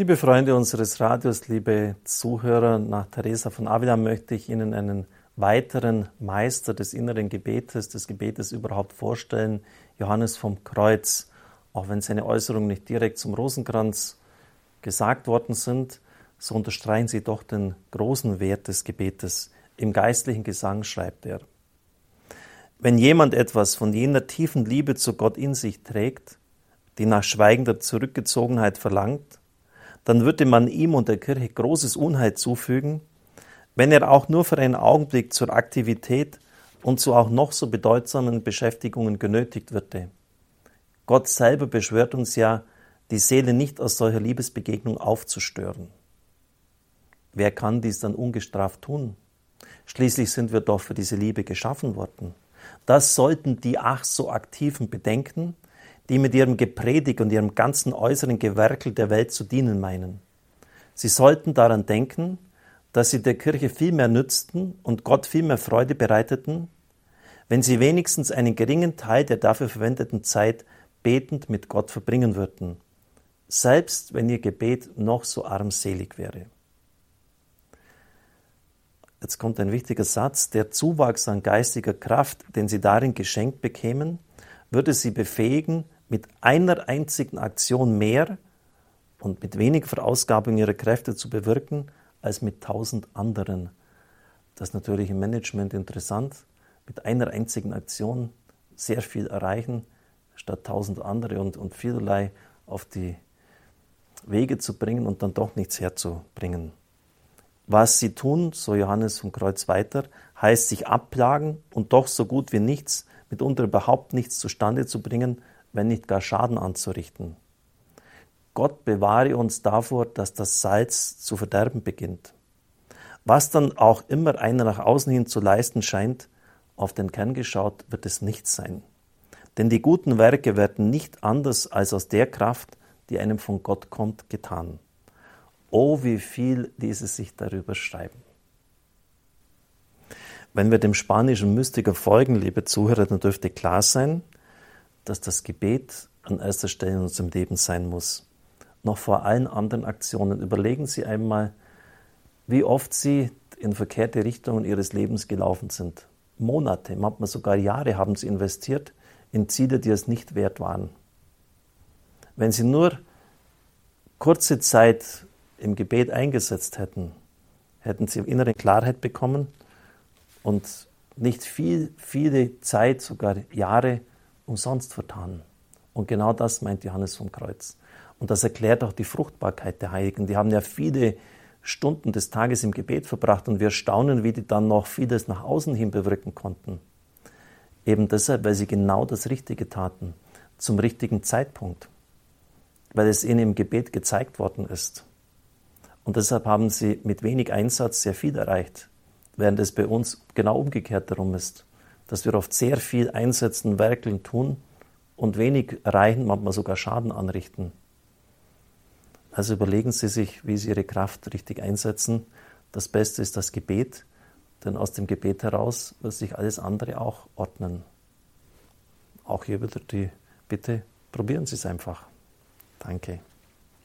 Liebe Freunde unseres Radios, liebe Zuhörer, nach Teresa von Avila möchte ich Ihnen einen weiteren Meister des inneren Gebetes, des Gebetes überhaupt vorstellen, Johannes vom Kreuz. Auch wenn seine Äußerungen nicht direkt zum Rosenkranz gesagt worden sind, so unterstreichen sie doch den großen Wert des Gebetes. Im geistlichen Gesang schreibt er, wenn jemand etwas von jener tiefen Liebe zu Gott in sich trägt, die nach schweigender Zurückgezogenheit verlangt, dann würde man ihm und der Kirche großes Unheil zufügen, wenn er auch nur für einen Augenblick zur Aktivität und zu auch noch so bedeutsamen Beschäftigungen genötigt würde. Gott selber beschwört uns ja, die Seele nicht aus solcher Liebesbegegnung aufzustören. Wer kann dies dann ungestraft tun? Schließlich sind wir doch für diese Liebe geschaffen worden. Das sollten die ach so aktiven bedenken, die mit ihrem Gepredigt und ihrem ganzen äußeren Gewerkel der Welt zu dienen meinen. Sie sollten daran denken, dass sie der Kirche viel mehr nützten und Gott viel mehr Freude bereiteten, wenn sie wenigstens einen geringen Teil der dafür verwendeten Zeit betend mit Gott verbringen würden, selbst wenn ihr Gebet noch so armselig wäre. Jetzt kommt ein wichtiger Satz, der Zuwachs an geistiger Kraft, den sie darin geschenkt bekämen, würde sie befähigen, mit einer einzigen Aktion mehr und mit wenig Verausgabung ihrer Kräfte zu bewirken, als mit tausend anderen. Das ist natürlich im Management interessant, mit einer einzigen Aktion sehr viel erreichen, statt tausend andere und, und vielerlei auf die Wege zu bringen und dann doch nichts herzubringen. Was sie tun, so Johannes vom Kreuz weiter, heißt sich abplagen und doch so gut wie nichts, mitunter überhaupt nichts zustande zu bringen, wenn nicht gar Schaden anzurichten. Gott bewahre uns davor, dass das Salz zu verderben beginnt. Was dann auch immer einer nach außen hin zu leisten scheint, auf den Kern geschaut, wird es nichts sein. Denn die guten Werke werden nicht anders als aus der Kraft, die einem von Gott kommt, getan. Oh, wie viel ließe sich darüber schreiben. Wenn wir dem spanischen Mystiker folgen, liebe Zuhörer, dann dürfte klar sein, dass das Gebet an erster Stelle in unserem Leben sein muss. Noch vor allen anderen Aktionen. Überlegen Sie einmal, wie oft Sie in verkehrte Richtungen Ihres Lebens gelaufen sind. Monate, manchmal sogar Jahre haben Sie investiert in Ziele, die es nicht wert waren. Wenn Sie nur kurze Zeit im Gebet eingesetzt hätten, hätten Sie innere Klarheit bekommen und nicht viel, viele Zeit, sogar Jahre umsonst vertan. Und genau das meint Johannes vom Kreuz. Und das erklärt auch die Fruchtbarkeit der Heiligen. Die haben ja viele Stunden des Tages im Gebet verbracht und wir staunen, wie die dann noch vieles nach außen hin bewirken konnten. Eben deshalb, weil sie genau das Richtige taten, zum richtigen Zeitpunkt, weil es ihnen im Gebet gezeigt worden ist. Und deshalb haben sie mit wenig Einsatz sehr viel erreicht, während es bei uns genau umgekehrt darum ist dass wir oft sehr viel einsetzen, werkeln, tun und wenig erreichen, manchmal sogar Schaden anrichten. Also überlegen Sie sich, wie Sie Ihre Kraft richtig einsetzen. Das Beste ist das Gebet, denn aus dem Gebet heraus wird sich alles andere auch ordnen. Auch hier wieder die Bitte, probieren Sie es einfach. Danke.